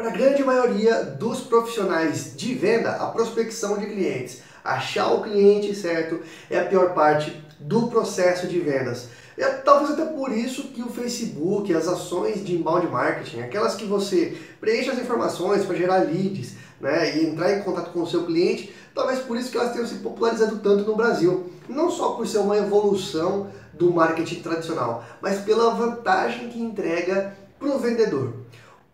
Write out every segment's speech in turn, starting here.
Para a grande maioria dos profissionais de venda, a prospecção de clientes, achar o cliente certo é a pior parte do processo de vendas. É talvez até por isso que o Facebook, as ações de inbound marketing, aquelas que você preenche as informações para gerar leads né, e entrar em contato com o seu cliente, talvez por isso que elas tenham se popularizado tanto no Brasil. Não só por ser uma evolução do marketing tradicional, mas pela vantagem que entrega para o vendedor.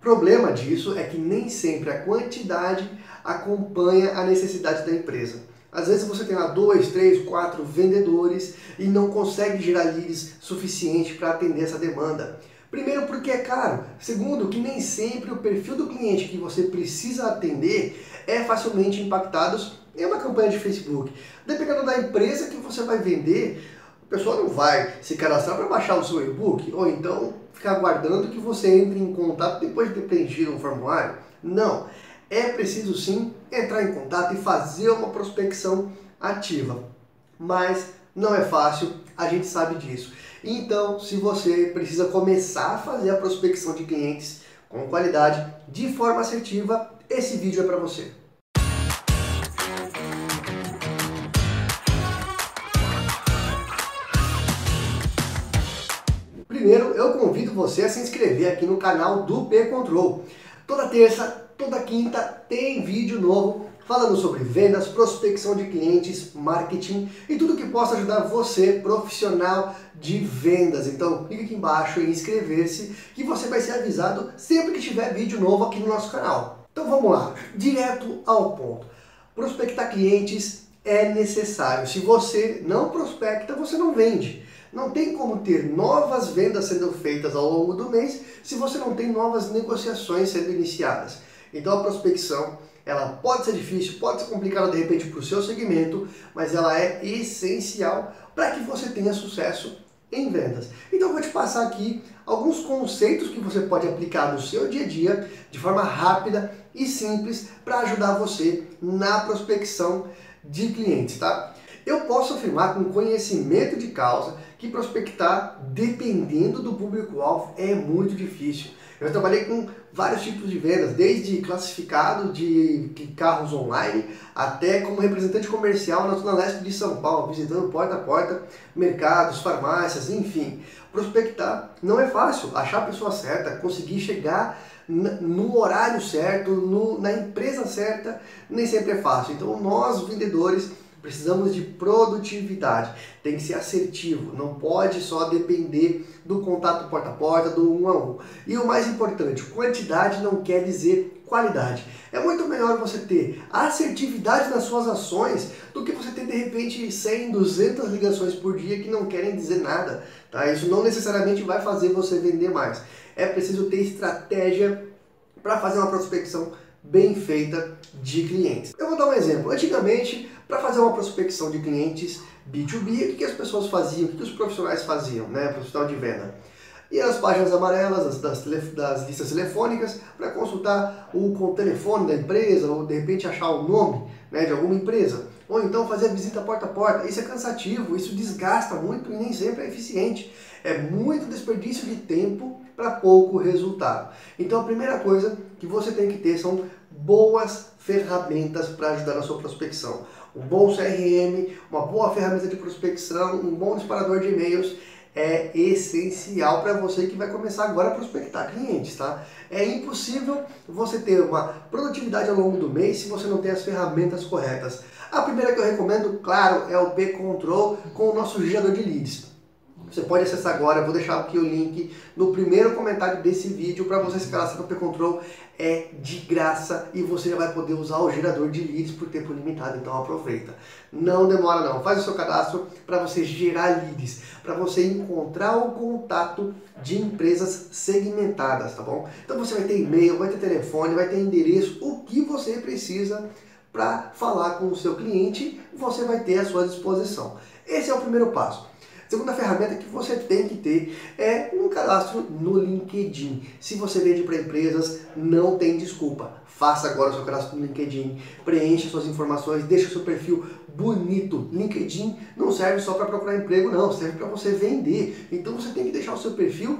Problema disso é que nem sempre a quantidade acompanha a necessidade da empresa. Às vezes você tem lá dois, três, quatro vendedores e não consegue gerar leads suficiente para atender essa demanda. Primeiro, porque é caro. Segundo, que nem sempre o perfil do cliente que você precisa atender é facilmente impactado em uma campanha de Facebook. Dependendo da empresa que você vai vender, a pessoa não vai se cadastrar para baixar o seu e-book ou então ficar aguardando que você entre em contato depois de ter preenchido um formulário. Não é preciso sim entrar em contato e fazer uma prospecção ativa. Mas não é fácil, a gente sabe disso. Então, se você precisa começar a fazer a prospecção de clientes com qualidade, de forma assertiva, esse vídeo é para você. Primeiro, eu convido você a se inscrever aqui no canal do P Control. Toda terça toda quinta tem vídeo novo falando sobre vendas, prospecção de clientes, marketing e tudo que possa ajudar você, profissional de vendas. Então, clique aqui embaixo em inscrever-se que você vai ser avisado sempre que tiver vídeo novo aqui no nosso canal. Então vamos lá, direto ao ponto. Prospectar clientes é necessário. Se você não prospecta, você não vende. Não tem como ter novas vendas sendo feitas ao longo do mês se você não tem novas negociações sendo iniciadas. Então a prospecção ela pode ser difícil, pode ser complicada de repente para o seu segmento, mas ela é essencial para que você tenha sucesso em vendas. Então eu vou te passar aqui alguns conceitos que você pode aplicar no seu dia a dia de forma rápida e simples para ajudar você na prospecção de clientes, tá? Eu posso afirmar com conhecimento de causa que prospectar, dependendo do público-alvo, é muito difícil. Eu trabalhei com vários tipos de vendas, desde classificado de carros online até como representante comercial na zona leste de São Paulo, visitando porta a porta, mercados, farmácias, enfim. Prospectar não é fácil, achar a pessoa certa, conseguir chegar no horário certo, no, na empresa certa, nem sempre é fácil. Então nós vendedores Precisamos de produtividade, tem que ser assertivo, não pode só depender do contato porta a porta, do um a um. E o mais importante, quantidade não quer dizer qualidade. É muito melhor você ter assertividade nas suas ações do que você ter de repente 100, 200 ligações por dia que não querem dizer nada. Tá? Isso não necessariamente vai fazer você vender mais. É preciso ter estratégia para fazer uma prospecção bem feita de clientes. Eu vou dar um exemplo. Antigamente, para fazer uma prospecção de clientes B2B, o que as pessoas faziam, o que os profissionais faziam, né, profissional de venda? E as páginas amarelas das, das listas telefônicas para consultar o, o telefone da empresa ou de repente achar o nome né, de alguma empresa. Ou então fazer a visita porta a porta. Isso é cansativo, isso desgasta muito e nem sempre é eficiente. É muito desperdício de tempo para pouco resultado. Então a primeira coisa que você tem que ter são boas ferramentas para ajudar na sua prospecção. Um bom CRM, uma boa ferramenta de prospecção, um bom disparador de e-mails é essencial para você que vai começar agora a prospectar clientes, tá? É impossível você ter uma produtividade ao longo do mês se você não tem as ferramentas corretas. A primeira que eu recomendo, claro, é o P-Control com o nosso gerador de leads. Você pode acessar agora, vou deixar aqui o link no primeiro comentário desse vídeo para você se cadastrar no P-Control. É de graça e você já vai poder usar o gerador de leads por tempo limitado, então aproveita. Não demora não, faz o seu cadastro para você gerar leads, para você encontrar o contato de empresas segmentadas, tá bom? Então você vai ter e-mail, vai ter telefone, vai ter endereço, o que você precisa para falar com o seu cliente, você vai ter à sua disposição. Esse é o primeiro passo. Segunda ferramenta que você tem que ter é um cadastro no LinkedIn. Se você vende para empresas, não tem desculpa. Faça agora o seu cadastro no LinkedIn, preencha suas informações, deixe o seu perfil bonito. LinkedIn não serve só para procurar emprego, não, serve para você vender. Então você tem que deixar o seu perfil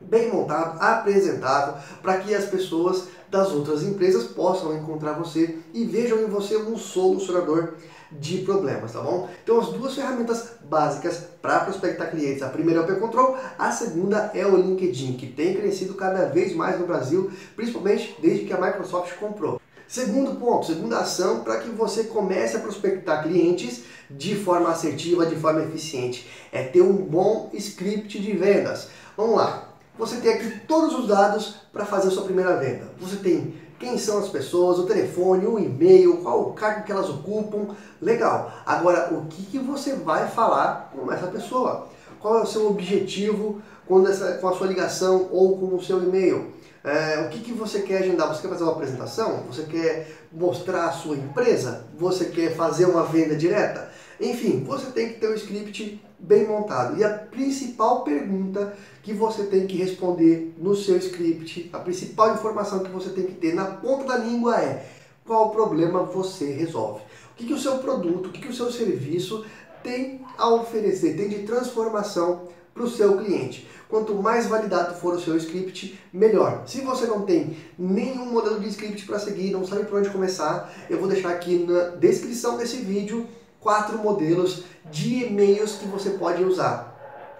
bem montado, apresentado, para que as pessoas das outras empresas possam encontrar você e vejam em você um solucionador de problemas, tá bom? Então as duas ferramentas básicas para prospectar clientes, a primeira é o P-Control, a segunda é o LinkedIn, que tem crescido cada vez mais no Brasil, principalmente desde que a Microsoft comprou. Segundo ponto, segunda ação para que você comece a prospectar clientes de forma assertiva, de forma eficiente, é ter um bom script de vendas. Vamos lá, você tem aqui todos os dados para fazer a sua primeira venda. Você tem quem são as pessoas, o telefone, o e-mail, qual o cargo que elas ocupam. Legal. Agora, o que, que você vai falar com essa pessoa? Qual é o seu objetivo quando essa, com a sua ligação ou com o seu e-mail? É, o que, que você quer agendar? Você quer fazer uma apresentação? Você quer mostrar a sua empresa? Você quer fazer uma venda direta? Enfim, você tem que ter um script bem montado. E a principal pergunta que você tem que responder no seu script, a principal informação que você tem que ter na ponta da língua é qual problema você resolve. O que, que o seu produto, o que, que o seu serviço tem a oferecer, tem de transformação para o seu cliente. Quanto mais validado for o seu script, melhor. Se você não tem nenhum modelo de script para seguir, não sabe por onde começar, eu vou deixar aqui na descrição desse vídeo quatro modelos de e-mails que você pode usar.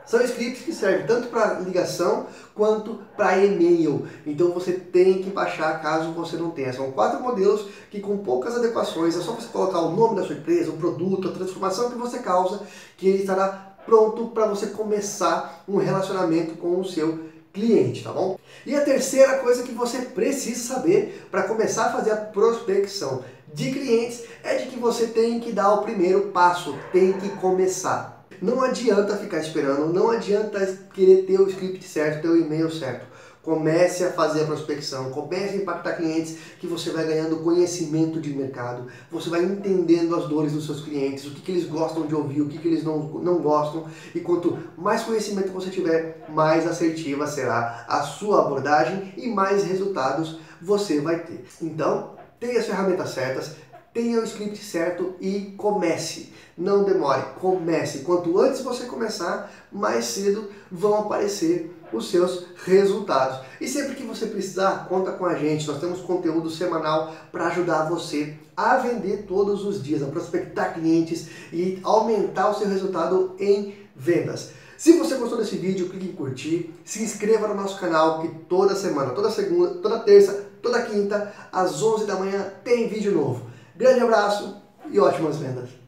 São scripts que servem tanto para ligação quanto para e-mail. Então você tem que baixar caso você não tenha. São quatro modelos que com poucas adequações, é só você colocar o nome da sua empresa, o produto, a transformação que você causa, que ele estará pronto para você começar um relacionamento com o seu cliente, tá bom? E a terceira coisa que você precisa saber para começar a fazer a prospecção de clientes é de que você tem que dar o primeiro passo, tem que começar. Não adianta ficar esperando, não adianta querer ter o script certo, ter o e-mail certo. Comece a fazer a prospecção, comece a impactar clientes que você vai ganhando conhecimento de mercado, você vai entendendo as dores dos seus clientes, o que, que eles gostam de ouvir, o que, que eles não, não gostam. E quanto mais conhecimento você tiver, mais assertiva será a sua abordagem e mais resultados você vai ter. Então, tenha as ferramentas certas, tenha o script certo e comece. Não demore, comece. Quanto antes você começar, mais cedo vão aparecer os seus resultados. E sempre que você precisar, conta com a gente. Nós temos conteúdo semanal para ajudar você a vender todos os dias, a prospectar clientes e aumentar o seu resultado em vendas. Se você gostou desse vídeo, clique em curtir, se inscreva no nosso canal que toda semana, toda segunda, toda terça, toda quinta, às 11 da manhã tem vídeo novo. Grande abraço e ótimas vendas!